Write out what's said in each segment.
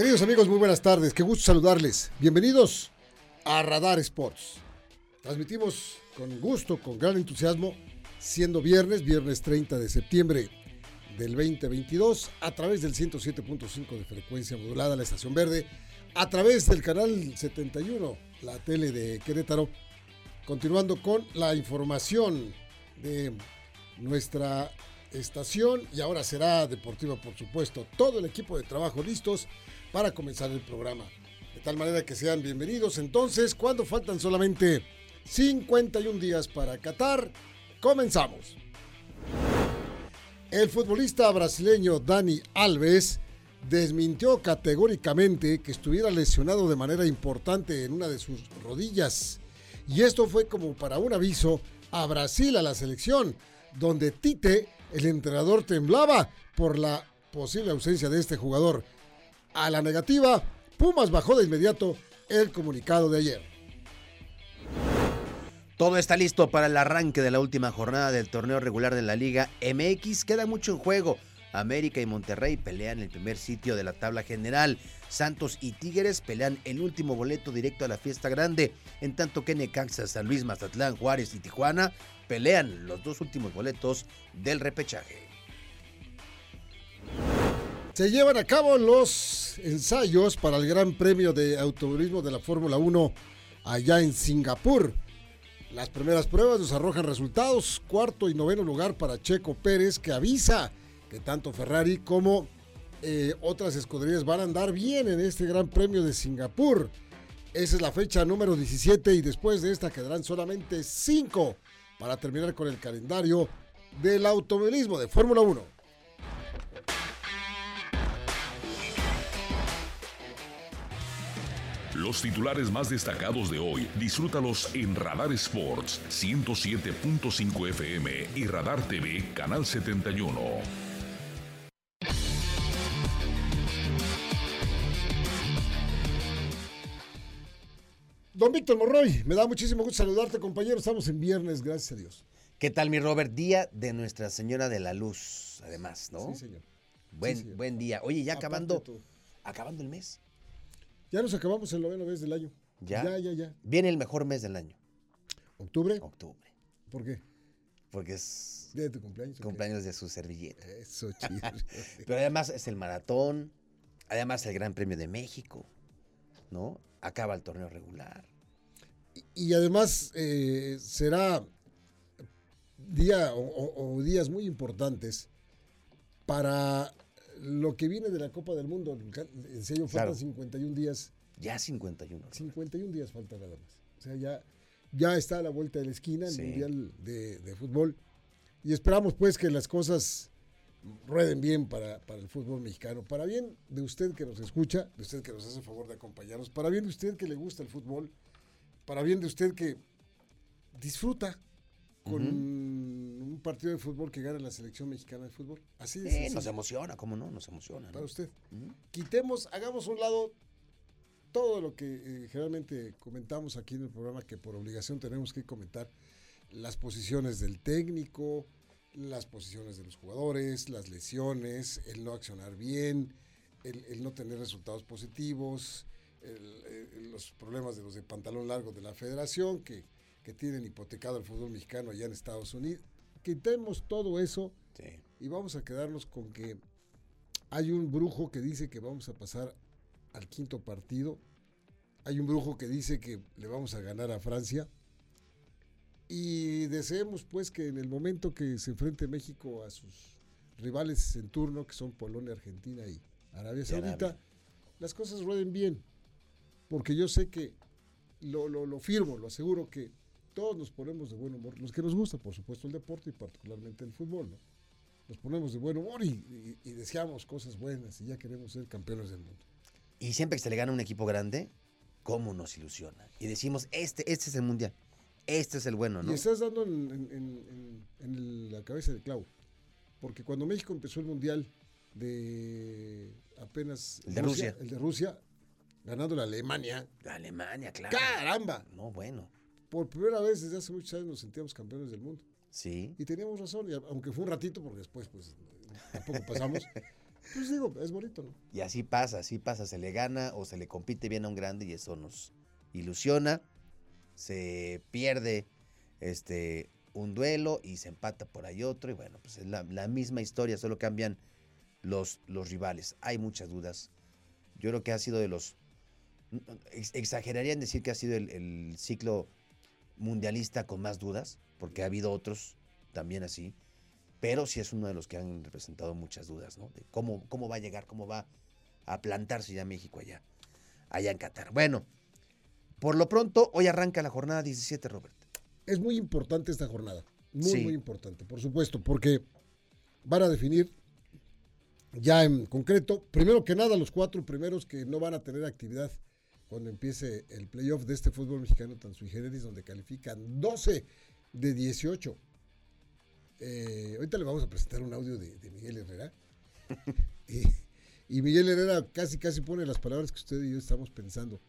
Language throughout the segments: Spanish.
Queridos amigos, muy buenas tardes. Qué gusto saludarles. Bienvenidos a Radar Sports. Transmitimos con gusto, con gran entusiasmo, siendo viernes, viernes 30 de septiembre del 2022, a través del 107.5 de frecuencia modulada, la estación verde, a través del canal 71, la tele de Querétaro, continuando con la información de nuestra estación y ahora será deportiva, por supuesto. Todo el equipo de trabajo listos para comenzar el programa. De tal manera que sean bienvenidos. Entonces, cuando faltan solamente 51 días para Qatar, comenzamos. El futbolista brasileño Dani Alves desmintió categóricamente que estuviera lesionado de manera importante en una de sus rodillas. Y esto fue como para un aviso a Brasil, a la selección, donde Tite, el entrenador, temblaba por la posible ausencia de este jugador. A la negativa, Pumas bajó de inmediato el comunicado de ayer. Todo está listo para el arranque de la última jornada del torneo regular de la Liga MX. Queda mucho en juego. América y Monterrey pelean el primer sitio de la tabla general. Santos y Tigres pelean el último boleto directo a la fiesta grande. En tanto que Necaxa, San Luis, Mazatlán, Juárez y Tijuana pelean los dos últimos boletos del repechaje. Se llevan a cabo los ensayos para el Gran Premio de Automovilismo de la Fórmula 1 allá en Singapur. Las primeras pruebas nos arrojan resultados. Cuarto y noveno lugar para Checo Pérez, que avisa que tanto Ferrari como eh, otras escuderías van a andar bien en este Gran Premio de Singapur. Esa es la fecha número 17 y después de esta quedarán solamente 5 para terminar con el calendario del automovilismo de Fórmula 1. Los titulares más destacados de hoy, disfrútalos en Radar Sports 107.5 FM y Radar TV Canal 71. Don Víctor Morroy, me da muchísimo gusto saludarte, compañero. Estamos en viernes, gracias a Dios. ¿Qué tal, mi Robert? Día de Nuestra Señora de la Luz, además, ¿no? Sí, señor. Buen, Sí, señor. buen día. Oye, ya Aparte acabando, acabando el mes. Ya nos acabamos el noveno mes del año. ¿Ya? Ya, ya, ya. Viene el mejor mes del año, ¿Octubre? octubre. ¿Por qué? Porque es ¿Día de tu cumpleaños? cumpleaños de su servilleta. Eso, chido. Pero además es el maratón, además el Gran Premio de México, ¿no? Acaba el torneo regular. y además eh, será día o, o- o días muy importantes para lo que viene de la Copa del Mundo. En serio, faltan Claro. 51 días. Ya 51. 51 días falta nada más. O sea, ya, ya está a la vuelta de la esquina el Sí. Mundial de, de Fútbol. Y esperamos pues que las cosas rueden bien para, para el fútbol mexicano. Para bien de usted que nos escucha, de usted que nos hace favor de acompañarnos, para bien de usted que le gusta el fútbol, para bien de usted que disfruta con un partido de fútbol que gana la selección mexicana de fútbol. Así Sí, nos emociona, ¿cómo no? Nos emociona. ¿no? para usted. Quitemos, hagamos un lado todo lo que eh, generalmente comentamos aquí en el programa, que por obligación tenemos que comentar, las posiciones del técnico, las posiciones de los jugadores, las lesiones, el no accionar bien, el, el no tener resultados positivos, el- el- los problemas de los de pantalón largo de la federación, que, que tienen hipotecado el fútbol mexicano allá en Estados Unidos. Quitemos todo eso Sí. y vamos a quedarnos con que hay un brujo que dice que vamos a pasar al quinto partido. Hay un brujo que dice que le vamos a ganar a Francia. Y deseemos pues que en el momento que se enfrente México a sus rivales en turno, que son Polonia, Argentina y Arabia Saudita, Arabia. las cosas rueden bien. Porque yo sé que lo, lo, lo firmo, lo aseguro que todos nos ponemos de buen humor. Los que nos gusta, por supuesto, el deporte y particularmente el fútbol, ¿no? Nos ponemos de buen humor y, y- y deseamos cosas buenas y ya queremos ser campeones del mundo. Y siempre que se le gana a un equipo grande, ¿cómo nos ilusiona? Y decimos, este, este es el mundial. Este es el bueno, ¿no? Y estás dando en, en- en- en la cabeza del clavo. Porque cuando México empezó el mundial de apenas. El de Rusia. El de Rusia, ganando la Alemania. Alemania, claro. ¡Caramba! No, bueno. Por primera vez desde hace muchos años nos sentíamos campeones del mundo. Sí. Y teníamos razón, y aunque fue un ratito, porque después, pues, tampoco pasamos. Pues digo, es bonito, ¿no? Y así pasa, así pasa. Se le gana o se le compite bien a un grande y eso nos ilusiona. Se pierde este un duelo y se empata por ahí otro. Y bueno, pues es la, la misma historia, solo cambian los, los rivales. Hay muchas dudas. Yo creo que ha sido de los. ex- Exageraría en decir que ha sido el, el ciclo mundialista con más dudas, porque ha habido otros también así. Pero sí es uno de los que han representado muchas dudas, ¿no? De cómo, cómo va a llegar, cómo va a plantarse ya México allá, allá en Qatar. Bueno, por lo pronto, hoy arranca la jornada 17, Robert. Es muy importante esta jornada. Muy, Sí. muy importante, por supuesto, porque van a definir ya en concreto, primero que nada, los cuatro primeros que no van a tener actividad cuando empiece el playoff de este fútbol mexicano tan sui generis, donde califican 12 de 18. Eh, ahorita le vamos a presentar un audio de, de Miguel Herrera. y, y Miguel Herrera casi, casi pone las palabras que usted y yo estamos pensando.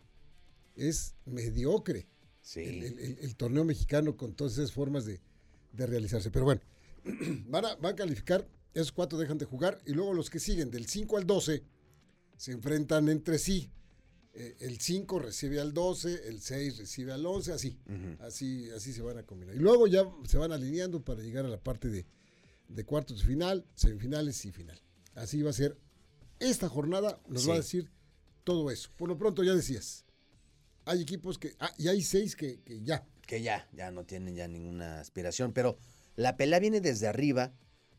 Es mediocre Sí. el, el- el- el torneo mexicano con todas esas formas de, de realizarse. Pero bueno, van a, van a calificar, esos cuatro dejan de jugar y luego los que siguen del 5 al 12 se enfrentan entre sí. Eh, el 5 recibe al 12, el 6 recibe al 11, así, así, así se van a combinar. Y luego ya se van alineando para llegar a la parte de, de cuartos de final, semifinales y final. Así va a ser. Esta jornada nos va a decir todo eso. Por lo pronto ya decías, hay equipos que, ah, y hay seis que, que ya, que ya, ya no tienen ya ninguna aspiración. Pero la pelea viene desde arriba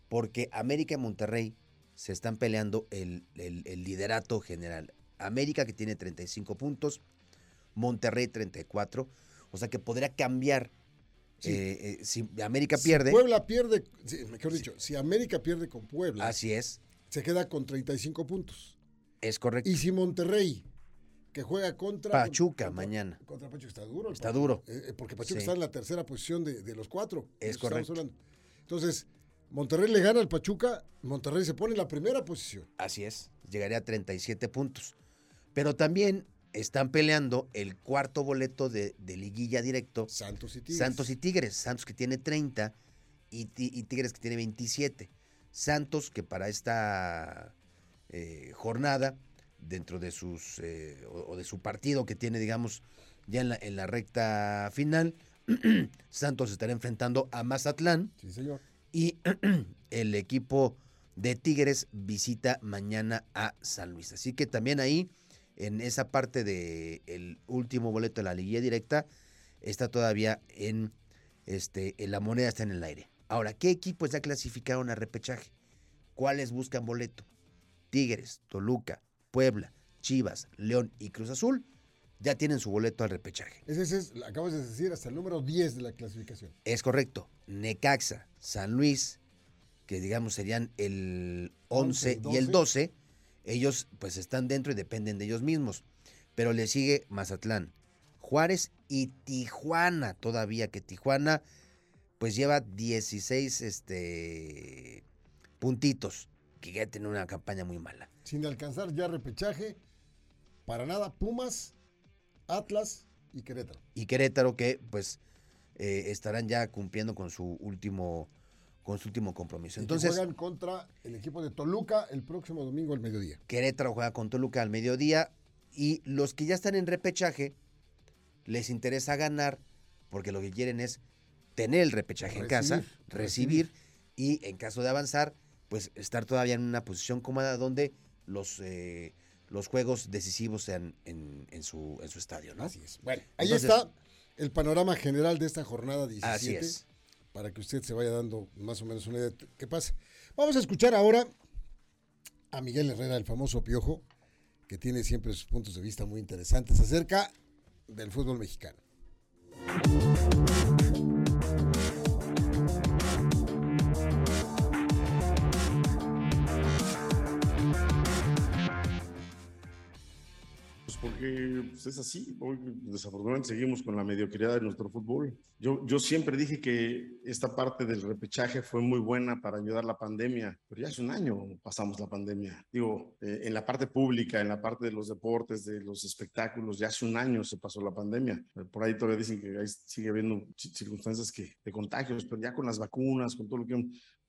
porque América y Monterrey se están peleando el, el- el liderato general. América que tiene 35 puntos, Monterrey 34. O sea que podría cambiar. Sí. eh, eh, si América Si pierde, Puebla pierde, sí, mejor dicho, si América pierde con Puebla, así es, se queda con 35 puntos. es correcto. Y si Monterrey, que juega contra Pachuca contra- mañana. Contra Pachuca está duro. Está Pachuca. duro. Eh, porque Pachuca está en la tercera posición de, de los cuatro. Es correcto. Entonces, Monterrey le gana al Pachuca, Monterrey se pone en la primera posición. Así es, llegaría a 37 puntos. Pero también están peleando el cuarto boleto de, de liguilla directo Santos y Tigres. Santos y Tigres. Santos que tiene 30 y, Ti- y Tigres que tiene 27. Santos que para esta eh, jornada, dentro de sus eh, o, o de su partido que tiene, digamos, ya en la, en la recta final, Santos estará enfrentando a Mazatlán Sí, señor. y el equipo de Tigres visita mañana a San Luis. Así que también ahí, en esa parte del último boleto de la liguilla directa, está todavía en, este, en la moneda está en el aire. Ahora, ¿qué equipos ya clasificaron a repechaje? ¿Cuáles buscan boleto? Tigres, Toluca, Puebla, Chivas, León y Cruz Azul ya tienen su boleto al repechaje. Ese, ese es, acabas de decir, hasta el número 10 de la clasificación. Es correcto. Necaxa, San Luis, que digamos serían el 11 11, y el 12. 12, ellos pues están dentro y dependen de ellos mismos. Pero le sigue Mazatlán, Juárez y Tijuana todavía, que Tijuana pues lleva 16 este, puntitos, que ya tiene una campaña muy mala. Sin alcanzar ya repechaje, para nada, Pumas, Atlas y Querétaro. Y Querétaro que pues eh, estarán ya cumpliendo con su último, con su último compromiso. Y Entonces, juegan contra el equipo de Toluca el próximo domingo al mediodía. Querétaro juega con Toluca al mediodía y los que ya están en repechaje les interesa ganar porque lo que quieren es tener el repechaje en casa, Recibir, recibir y en caso de avanzar, pues estar todavía en una posición cómoda donde los, eh, los juegos decisivos sean en, en su, en su estadio, ¿no? Así es. Bueno, ahí Entonces- está el panorama general de esta jornada 17. Así es. Para que usted se vaya dando más o menos una idea de qué pasa. Vamos a escuchar ahora a Miguel Herrera, el famoso Piojo, que tiene siempre sus puntos de vista muy interesantes acerca del fútbol mexicano. Porque pues, es así. Hoy, desafortunadamente, seguimos con la mediocridad de nuestro fútbol. Yo, yo siempre dije que esta parte del repechaje fue muy buena para ayudar la pandemia, pero ya hace un año pasamos la pandemia. Digo, eh, en la parte pública, en la parte de los deportes, de los espectáculos, ya hace un año se pasó la pandemia. Por ahí todavía dicen que sigue habiendo circunstancias que, de contagios, pero ya con las vacunas, con todo lo que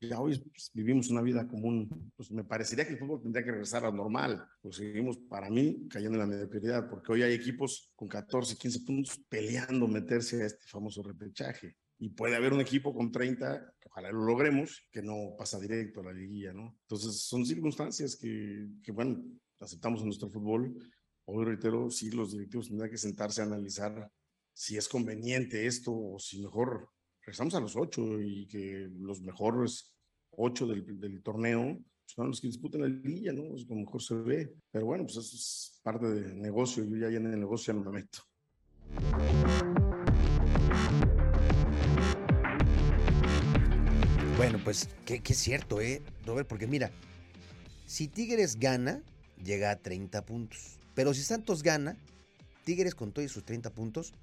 ya hoy pues, vivimos una vida común, pues me parecería que el fútbol tendría que regresar a normal. Pues seguimos, para mí, cayendo en la mediocridad, porque hoy hay equipos con 14, 15 puntos peleando meterse a este famoso repechaje. Y puede haber un equipo con 30, que ojalá lo logremos, que no pasa directo a la liguilla, ¿no? Entonces, son circunstancias que, que bueno, aceptamos en nuestro fútbol. Hoy, reitero, sí, los directivos tendrán que sentarse a analizar si es conveniente esto o si mejor regresamos a los ocho y que los mejores ocho del, torneo son los que disputan la liga, ¿no? Es como mejor se ve. Pero bueno, pues eso es parte del negocio. Yo ya en el negocio ya no me meto. Bueno, pues que, es cierto, ¿eh, Robert? Porque mira, si Tigres gana, llega a 30 puntos. Pero si Santos gana, Tigres con todos sus 30 puntos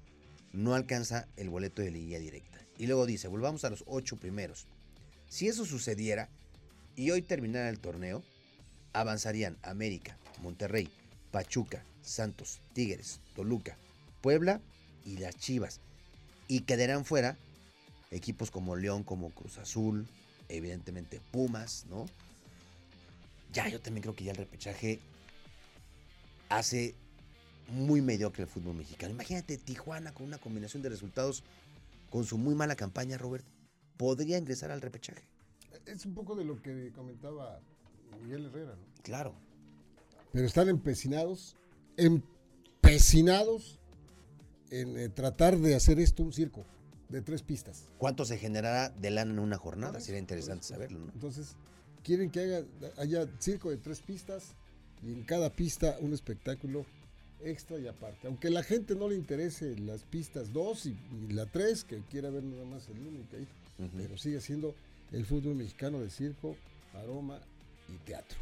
no alcanza el boleto de liguilla directa. Y luego dice, volvamos a los ocho primeros. Si eso sucediera y hoy terminara el torneo, avanzarían América, Monterrey, Pachuca, Santos, Tigres, Toluca, Puebla y las Chivas. Y quedarán fuera equipos como León, como Cruz Azul, evidentemente Pumas, ¿no? Ya, yo también creo que ya el repechaje hace muy mediocre el fútbol mexicano. Imagínate Tijuana con una combinación de resultados con su muy mala campaña, Robert podría ingresar al repechaje. Es un poco de lo que comentaba Miguel Herrera, ¿no? Claro. Pero están empecinados, empecinados en eh, tratar de hacer esto un circo de tres pistas. ¿Cuánto se generará de lana en una jornada? Sería interesante saberlo. ¿no? Entonces, quieren que haya, haya circo de tres pistas y en cada pista un espectáculo extra y aparte. Aunque la gente no le interese las pistas 2 y, la 3, que quiera ver nada más el único ahí pero sigue siendo el fútbol mexicano de circo, aroma y teatro.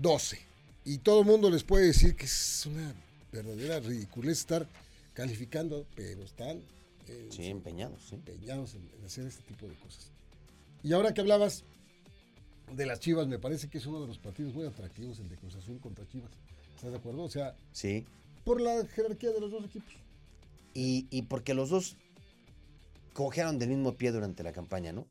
12. Y todo el mundo les puede decir que es una verdadera ridiculez estar calificando, pero están eh, empeñados, empeñados en, hacer este tipo de cosas. Y ahora que hablabas de las Chivas, me parece que es uno de los partidos muy atractivos el de Cruz Azul contra Chivas. ¿Estás de acuerdo? O sea, sí. Por la jerarquía de los dos equipos. Y, y porque los dos cojearon del mismo pie durante la campaña, ¿no?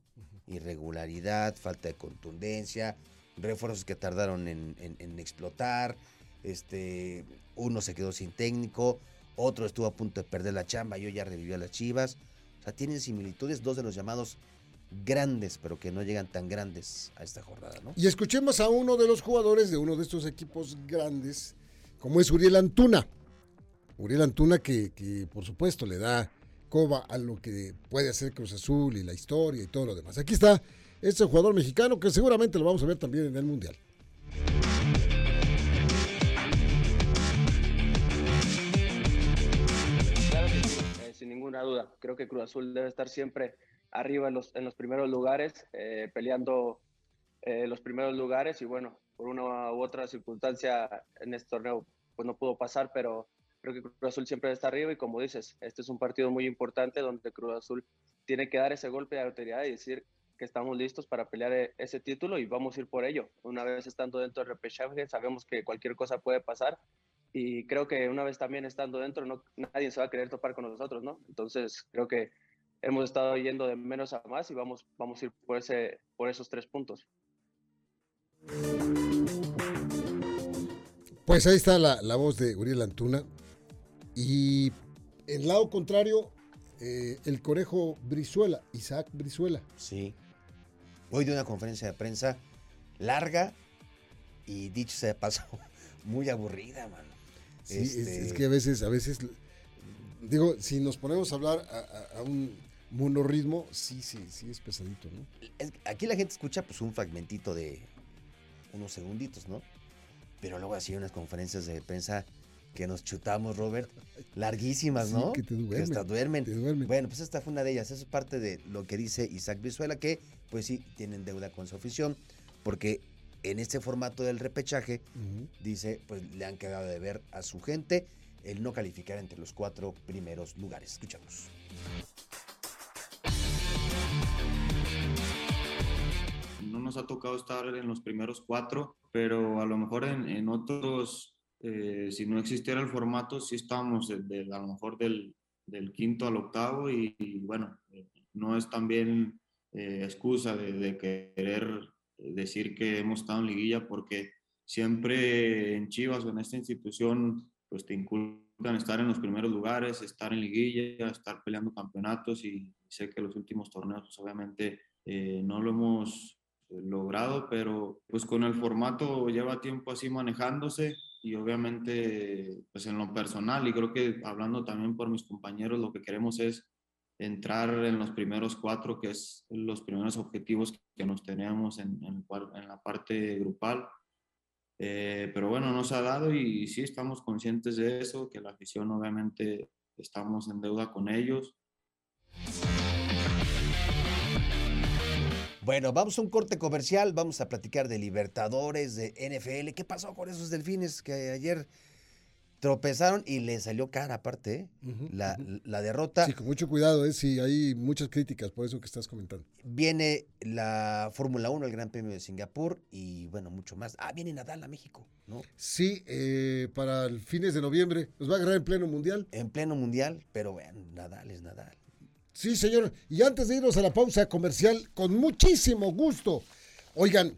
Irregularidad, falta de contundencia, refuerzos que tardaron en, explotar, este, uno se quedó sin técnico, otro estuvo a punto de perder la chamba, yo ya revivió a las Chivas. O sea, tienen similitudes, dos de los llamados grandes, pero que no llegan tan grandes a esta jornada, ¿no? Y escuchemos a uno de los jugadores de uno de estos equipos grandes, como es Uriel Antuna. Uriel Antuna que, por supuesto le da a lo que puede hacer Cruz Azul y la historia y todo lo demás. Aquí está este jugador mexicano que seguramente lo vamos a ver también en el Mundial. Eh, sin ninguna duda. Creo que Cruz Azul debe estar siempre arriba en los, en los primeros lugares, eh, peleando eh, los primeros lugares y bueno, por una u otra circunstancia en este torneo pues no pudo pasar, pero Creo que Cruz Azul siempre está arriba y como dices, este es un partido muy importante donde Cruz Azul tiene que dar ese golpe de autoridad y decir que estamos listos para pelear e-, ese título y vamos a ir por ello. Una vez estando dentro del repechaje, sabemos que cualquier cosa puede pasar y creo que una vez también estando dentro, no, nadie se va a querer topar con nosotros, ¿no? Entonces creo que hemos estado yendo de menos a más y vamos, vamos a ir por, ese, por esos tres puntos. Pues ahí está la, la voz de Uriel Antuna, y el lado contrario, eh, el conejo Brizuela, Isaac Brizuela. Sí. Hoy de una conferencia de prensa larga y dicho sea de paso, muy aburrida, mano. Sí, es, este que a veces, a veces, digo, si nos ponemos a hablar a, un monorritmo, sí, sí, sí es pesadito, ¿no? aquí la gente escucha pues un fragmentito de unos segunditos, ¿no? Pero luego así unas conferencias de prensa que nos chutamos, Robert, larguísimas, ¿no? que te duermen. hasta duermen. Bueno, pues esta fue una de ellas. Eso es parte de lo que dice Isaac Brizuela, que pues sí, tienen deuda con su afición, porque en este formato del repechaje, dice, pues le han quedado de ver a su gente. el no calificar entre los cuatro primeros lugares. Escuchamos. No nos ha tocado estar en los primeros cuatro, pero a lo mejor en, otros, eh, si no existiera el formato, sí estamos de, a lo mejor del, del quinto al octavo y, bueno, no es también eh, excusa de, de, querer decir que hemos estado en liguilla porque siempre en Chivas o en esta institución pues te inculcan estar en los primeros lugares, estar en liguilla, estar peleando campeonatos y sé que los últimos torneos pues obviamente eh, no lo hemos eh, logrado, pero pues con el formato lleva tiempo así manejándose y obviamente pues en lo personal y creo que hablando también por mis compañeros lo que queremos es entrar en los primeros cuatro, que es los primeros objetivos que nos tenemos en, en, la parte grupal. Eh, pero bueno, nos ha dado y sí estamos conscientes de eso, que la afición obviamente estamos en deuda con ellos. Bueno, vamos a un corte comercial, vamos a platicar de Libertadores, de NFL. ¿Qué pasó con esos delfines que ayer tropezaron y le salió cara aparte ¿eh? la, la, derrota. Sí, con mucho cuidado, ¿eh? sí, hay muchas críticas por eso que estás comentando. Viene la Fórmula 1, el Gran Premio de Singapur y bueno, mucho más. Ah, viene Nadal a México, ¿no? Sí, eh, para el fines de noviembre. ¿Nos va a agarrar en pleno mundial? En pleno mundial, pero vean, Nadal es Nadal. Sí, señor. Y antes de irnos a la pausa comercial, con muchísimo gusto. Oigan,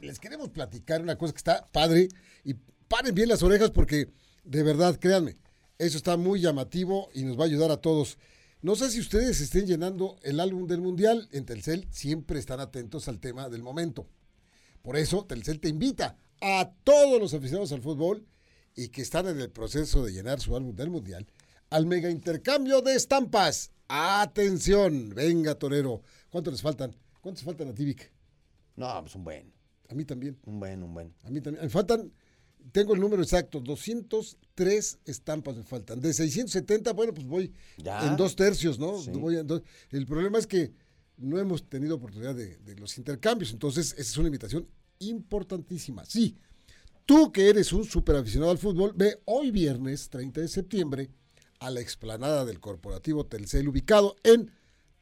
les queremos platicar una cosa que está padre y paren bien las orejas porque de verdad, créanme, eso está muy llamativo y nos va a ayudar a todos. No sé si ustedes estén llenando el álbum del Mundial. En Telcel siempre están atentos al tema del momento. Por eso, Telcel te invita a todos los aficionados al fútbol y que están en el proceso de llenar su álbum del Mundial al mega intercambio de estampas. Atención, venga, Torero. ¿Cuántos les faltan? ¿Cuántos faltan a Tibic? No, pues un buen. A mí también. Un buen, un buen. A mí también. Me faltan tengo el número exacto, 203 estampas me faltan. De 670, bueno, pues voy en dos tercios, ¿no? El problema es que no hemos tenido oportunidad de, los intercambios, entonces esa es una invitación importantísima. Sí, tú que eres un super aficionado al fútbol, ve hoy viernes 30 de septiembre a la explanada del Corporativo Telcel ubicado en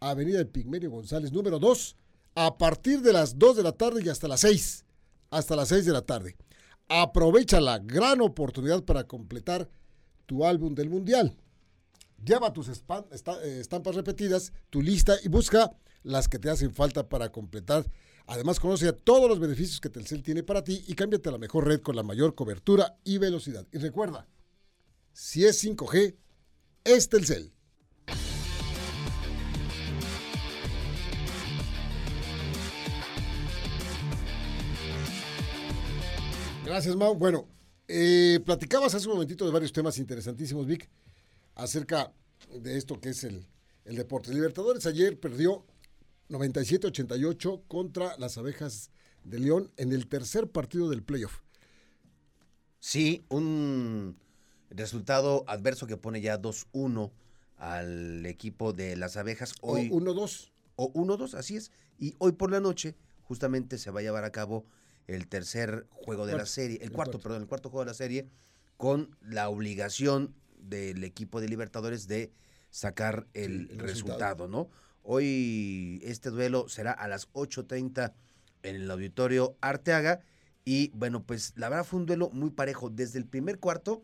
Avenida del Pigmerio González número 2 a partir de las 2 de la tarde y hasta las 6, hasta las 6 de la tarde. Aprovecha la gran oportunidad para completar tu álbum del Mundial. Lleva tus eh, estampas repetidas, tu lista y busca las que te hacen falta para completar. Además, conoce todos los beneficios que Telcel tiene para ti y cámbiate a la mejor red con la mayor cobertura y velocidad. Y recuerda, si es 5G, es Telcel. Gracias, Mau. Bueno, eh, platicabas hace un momentito de varios temas interesantísimos, Vic, acerca de esto que es el, el deporte. Libertadores ayer perdió 97-88 contra las abejas de León en el tercer partido del playoff. Sí, un resultado adverso que pone ya 2-1 al equipo de las abejas. Hoy, o 1-2. O 1-2, así es. Y hoy por la noche justamente se va a llevar a cabo el tercer juego de la serie, el, cuarto, perdón, el cuarto juego de la serie, con la obligación del equipo de Libertadores de sacar el, resultado. ¿no? Hoy este duelo será a las 8.30 en el auditorio Arteaga y bueno, pues la verdad fue un duelo muy parejo. Desde el primer cuarto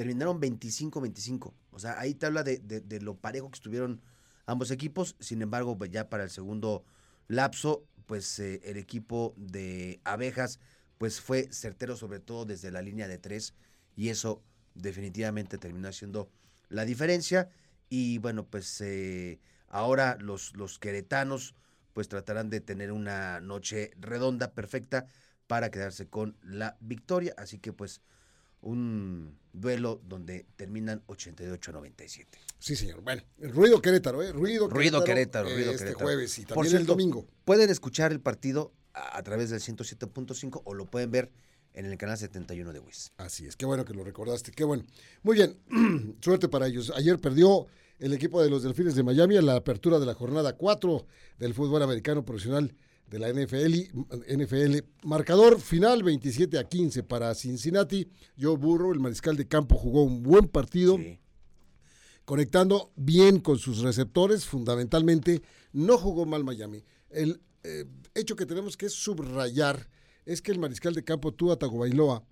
terminaron 25-25. O sea, ahí te habla de, de, lo parejo que estuvieron ambos equipos. Sin embargo, pues ya para el segundo lapso pues eh, el equipo de abejas pues fue certero sobre todo desde la línea de tres y eso definitivamente terminó siendo la diferencia y bueno pues eh, ahora los, los queretanos pues tratarán de tener una noche redonda perfecta para quedarse con la victoria así que pues un duelo donde terminan 88-97. Sí, señor. Bueno, el ruido Querétaro, ¿eh? Ruido, ruido Querétaro. ruido este jueves y también el domingo. Pueden escuchar el partido a, través del 107.5 o lo pueden ver en el canal 71 de WIS. Así es, qué bueno que lo recordaste, qué bueno. Muy bien, suerte para ellos. Ayer perdió el equipo de los Delfines de Miami a la apertura de la jornada 4 del fútbol americano profesional de la NFL, NFL. Marcador final 27 a 15 para Cincinnati. Joe Burrow, el mariscal de campo, jugó un buen partido. Sí. Conectando bien con sus receptores, fundamentalmente, no jugó mal Miami. El eh, hecho que tenemos que subrayar es que el mariscal de campo Tua Tagovailoa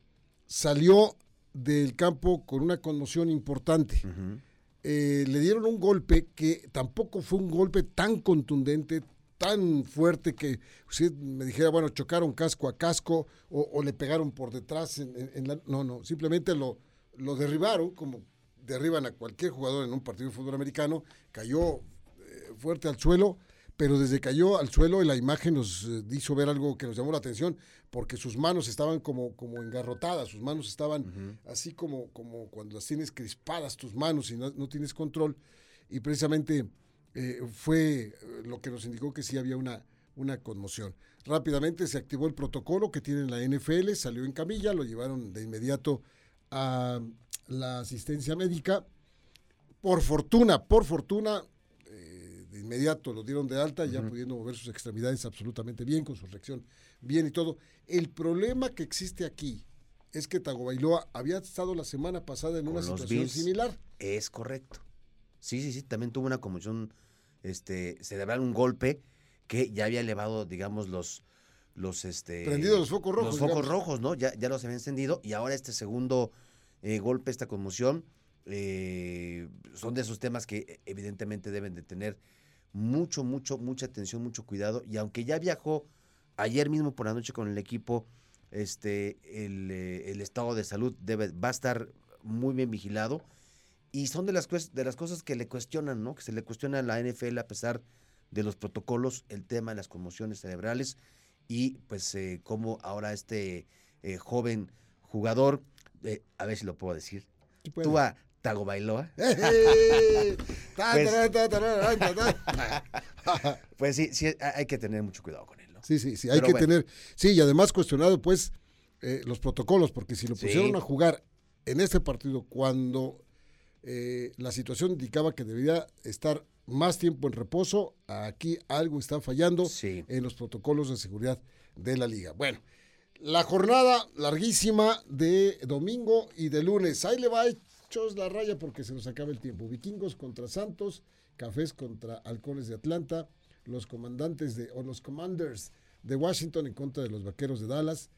salió del campo con una conmoción importante. Eh, le dieron un golpe que tampoco fue un golpe tan contundente, tan fuerte que usted me dijera, bueno, chocaron casco a casco o, o le pegaron por detrás. En, en- en la, no, no, simplemente lo, lo derribaron como derriban a cualquier jugador en un partido de fútbol americano, cayó eh, fuerte al suelo, pero desde cayó al suelo la imagen nos eh, hizo ver algo que nos llamó la atención, porque sus manos estaban como, como engarrotadas, sus manos estaban así como, como cuando las tienes crispadas tus manos y no, no tienes control, y precisamente eh, fue eh, lo que nos indicó que sí había una, una conmoción. Rápidamente se activó el protocolo que tiene la NFL, salió en camilla, lo llevaron de inmediato a la asistencia médica. Por fortuna, por fortuna, eh, de inmediato lo dieron de alta, ya pudiendo mover sus extremidades absolutamente bien, con su reacción bien y todo. El problema que existe aquí es que Tagovailoa había estado la semana pasada en Con una situación Bills. similar. Es correcto. Sí, sí, sí, también tuvo una conmoción este, cerebral, un golpe que ya había elevado, digamos, los, los, este... Prendidos los focos rojos, Los focos digamos. rojos, ¿no? Ya, ya los había encendido y ahora este segundo eh, golpe, esta conmoción, eh, son de esos temas que eh, evidentemente deben de tener mucho, mucho, mucha atención, mucho cuidado. Y aunque ya viajó ayer mismo por la noche con el equipo, este, el, eh, el estado de salud debe, va a estar muy bien vigilado. Y son de las, de las cosas que le cuestionan, ¿no? Que se le cuestiona a la NFL a pesar de los protocolos, el tema de las conmociones cerebrales y pues eh, cómo ahora este eh, joven jugador, eh, a ver si lo puedo decir. Tua Tagovailoa. Ta, Pues- pues sí, sí, ha- hay que tener mucho cuidado con él, ¿no? Sí, sí, sí, hay Pero que bueno. tener. Sí, y además cuestionado, pues, eh, los protocolos, porque si lo Sí. pusieron a jugar en este partido cuando eh, la situación indicaba que debía estar más tiempo en reposo, aquí algo está fallando Sí. en los protocolos de seguridad de la liga. Bueno, la jornada larguísima de domingo y de lunes. Ahí le va hechos la raya porque se nos acaba el tiempo. Vikingos contra Santos, Cafés contra Halcones de Atlanta, los comandantes de, o los commanders de Washington en contra de los Vaqueros de Dallas,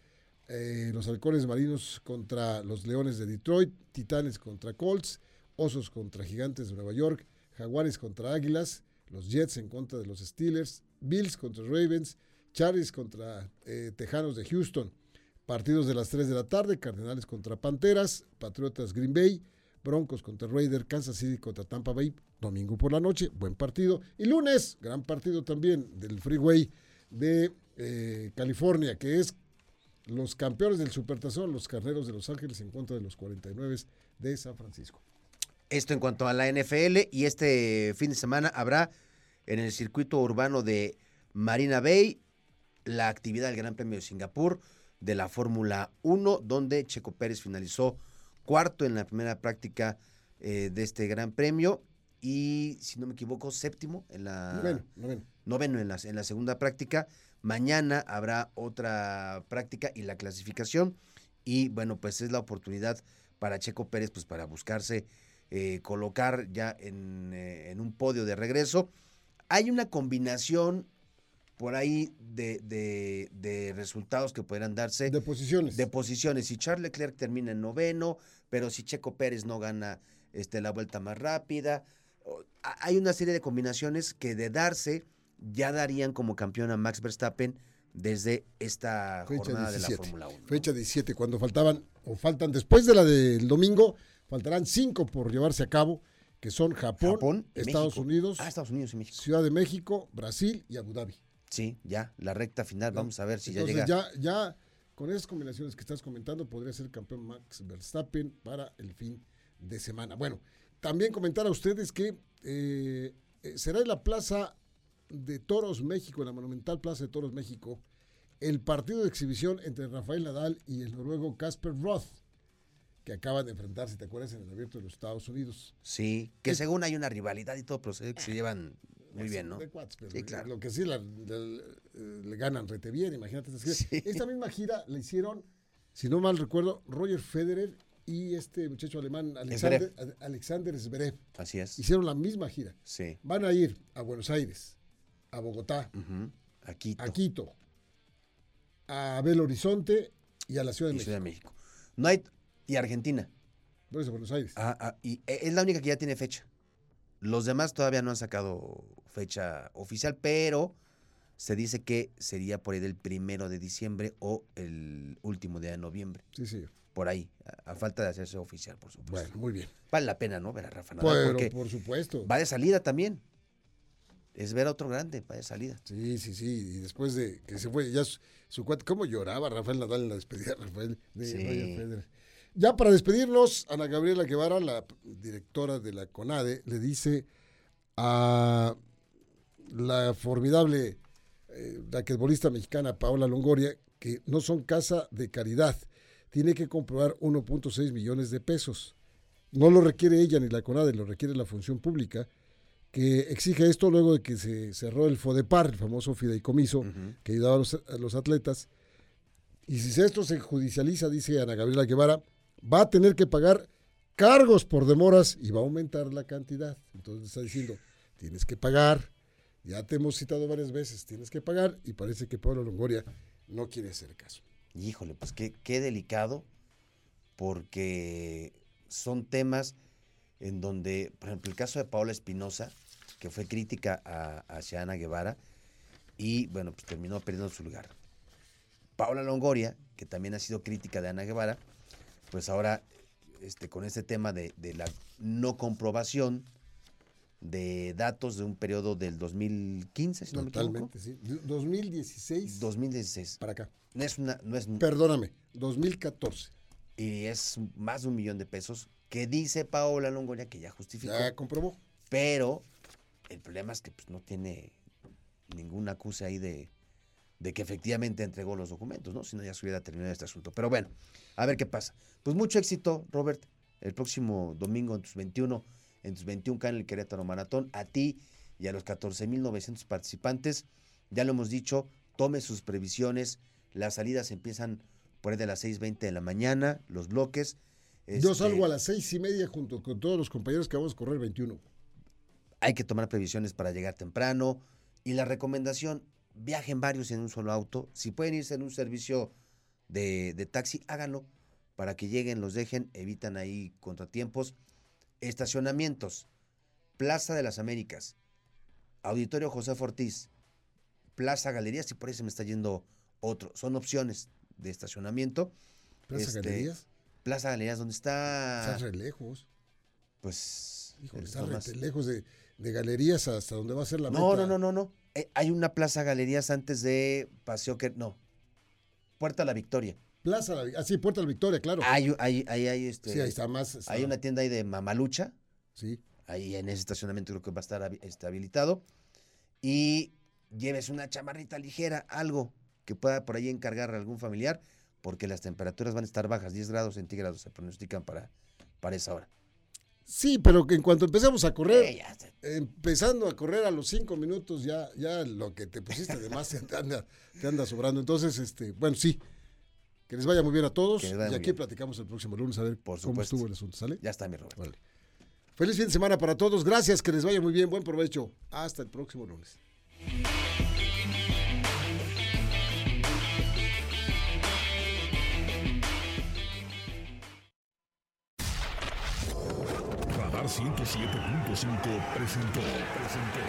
eh, los Halcones Marinos contra los Leones de Detroit, Titanes contra Colts, Osos contra Gigantes de Nueva York, Jaguares contra Águilas, los Jets en contra de los Steelers, Bills contra Ravens, Chargers contra eh, Tejanos de Houston. Partidos de las 3 de la tarde, Cardenales contra Panteras, Patriotas Green Bay, Broncos contra Raider, Kansas City contra Tampa Bay, domingo por la noche, buen partido. Y lunes, gran partido también del Freeway de eh, California, que es los campeones del Supertazón, los Carneros de Los Ángeles en contra de los 49 de San Francisco. Esto en cuanto a la NFL y este fin de semana habrá en el circuito urbano de Marina Bay la actividad del Gran Premio de Singapur de la Fórmula 1, donde Checo Pérez finalizó cuarto en la primera práctica eh, de este Gran Premio y, si no me equivoco, séptimo en la Noveno, noveno. noveno en la, en la segunda práctica. Mañana habrá otra práctica y la clasificación. Y bueno, pues es la oportunidad para Checo Pérez, pues para buscarse eh, colocar ya en, eh, en un podio de regreso. Hay una combinación por ahí de, de- de resultados que podrán darse De posiciones. de posiciones. Si Charles Leclerc termina en noveno, pero si Checo Pérez no gana este, la vuelta más rápida, hay una serie de combinaciones que de darse ya darían como campeón a Max Verstappen desde esta Fecha jornada de la 17. Fórmula 1. ¿no? Fecha 17, cuando faltaban, o faltan después de la del domingo, faltarán cinco por llevarse a cabo, que son Japón, Japón y Estados México. Unidos, Ah, Estados Unidos y México. Ciudad de México, Brasil y Abu Dhabi. Sí, ya, la recta final. Vamos a ver si Entonces ya llega. ya, ya con esas combinaciones que estás comentando, podría ser campeón Max Verstappen para el fin de semana. Bueno, también comentar a ustedes que eh, eh, será en la Plaza de Toros México, en la Monumental Plaza de Toros México, el partido de exhibición entre Rafael Nadal y el noruego Casper Roth, que acaban de enfrentarse, ¿te acuerdas? En el abierto de los Estados Unidos. Sí, que según hay una rivalidad y todo, pero se, se llevan Muy bien, ¿no? De cuates, pero Sí, claro. Lo que sí, la- la- eh, le ganan rete bien, imagínate. esta. Sí. Esta misma gira la hicieron, si no mal recuerdo, Roger Federer y este muchacho alemán, Alexander, Alexander Zverev. Así es. Hicieron la misma gira. Sí. Van a ir a Buenos Aires, a Bogotá, Ujú. Aquí. a Quito, a Belo Horizonte y a la Ciudad de México. Ciudad de México. No hay. Y Argentina. Por eso, Buenos Aires. Ah, ah, y e- es la única que ya tiene fecha. Los demás todavía no han sacado fecha oficial, pero se dice que sería por ahí del primero de diciembre o el último día de noviembre. Sí, sí. Por ahí, a, a falta de hacerse oficial, por supuesto. Bueno, muy bien. Vale la pena, ¿no? Ver a Rafa Nadal, Pero, porque por supuesto. va de salida también. Es ver a otro grande, va de salida. Sí, sí, sí. Y después de que se fue, ya su, su cuate, ¿cómo lloraba Rafael Nadal en la despedida, Rafael, de Sí. Roger Federer? Ya para despedirnos, Ana Gabriela Guevara, la directora de la CONADE, le dice a la formidable eh, raquetbolista mexicana Paola Longoria que no son casa de caridad. Tiene que comprobar 1.6 millones de pesos. No lo requiere ella ni la CONADE, lo requiere la función pública, que exige esto luego de que se cerró el FODEPAR, el famoso fideicomiso que ayudaba a los, a los atletas. Y si esto se judicializa, dice Ana Gabriela Guevara, va a tener que pagar cargos por demoras y va a aumentar la cantidad. Entonces está diciendo, tienes que pagar, ya te hemos citado varias veces, tienes que pagar y parece que Pablo Longoria no quiere hacer caso. Híjole, pues qué, qué delicado, porque son temas en donde, por ejemplo, el caso de Paola Espinosa, que fue crítica a, hacia Ana Guevara, y bueno, pues terminó perdiendo su lugar. Paola Longoria, que también ha sido crítica de Ana Guevara, pues ahora este, con este tema de, de la no comprobación de datos de un periodo del 2015, si no me. Totalmente, sí. De- 2016 2016. para acá. No es una, no es, Perdóname, 2014. y es más de un millón de pesos que dice Paola Longoria que ya justificó. Ya comprobó. Pero el problema es que pues, no tiene ninguna acusa ahí de, de que efectivamente entregó los documentos, ¿no? Si no, ya se hubiera terminado este asunto. Pero bueno, a ver qué pasa. Pues mucho éxito, Robert, el próximo domingo en tus 21, en tus 21K en el Querétaro Maratón. A ti y a los 14.900 participantes, ya lo hemos dicho, tome sus previsiones. Las salidas empiezan por ahí de las 6.20 de la mañana, los bloques. Yo Este, salgo a las seis y media junto con todos los compañeros que vamos a correr 21. hay que tomar previsiones para llegar temprano. Y la recomendación, viajen varios en un solo auto. Si pueden irse en un servicio de, de taxi, háganlo para que lleguen, los dejen, evitan ahí contratiempos. Estacionamientos, Plaza de las Américas, Auditorio José Ortiz, Plaza Galerías, y por ahí se me está yendo otro. Son opciones de estacionamiento. Plaza Este, Galerías. Plaza Galerías, donde está, Estás re lejos. pues... Híjole, es está re lejos de, de galerías hasta donde va a ser la No, meta. no, no, no, no. Eh, hay una plaza galerías antes de Paseo que no. Puerta La Victoria. Plaza, La Vi- ah, sí, Puerta de la Victoria, claro. Hay, hay, hay, hay, este, sí, ahí está más. está- hay una tienda ahí de Mamalucha. Sí. Ahí en ese estacionamiento creo que va a estar este, habilitado. Y lleves una chamarrita ligera, algo que pueda por ahí encargar a algún familiar, porque las temperaturas van a estar bajas, 10 grados centígrados se pronostican para, para esa hora. Sí, pero que en cuanto empecemos a correr, Eh, ya empezando a correr a los cinco minutos, ya, ya lo que te pusiste de más te anda, te anda sobrando. Entonces, este, bueno, sí. Que les vaya muy bien a todos. Y aquí bien. platicamos el próximo lunes a ver Por cómo supuesto. estuvo el asunto, ¿sale? ya está mi Robert. Vale. Feliz fin de semana para todos. Gracias, que les vaya muy bien. Buen provecho. Hasta el próximo lunes. 107.5 presentó. presentó.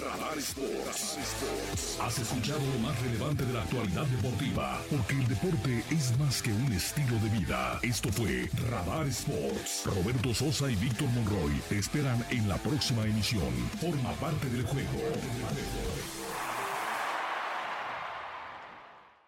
Radar Sports. Has escuchado lo más relevante de la actualidad deportiva, porque el deporte es más que un estilo de vida. Esto fue Radar Sports. Roberto Sosa y Víctor Monroy te esperan en la próxima emisión. Forma parte del juego.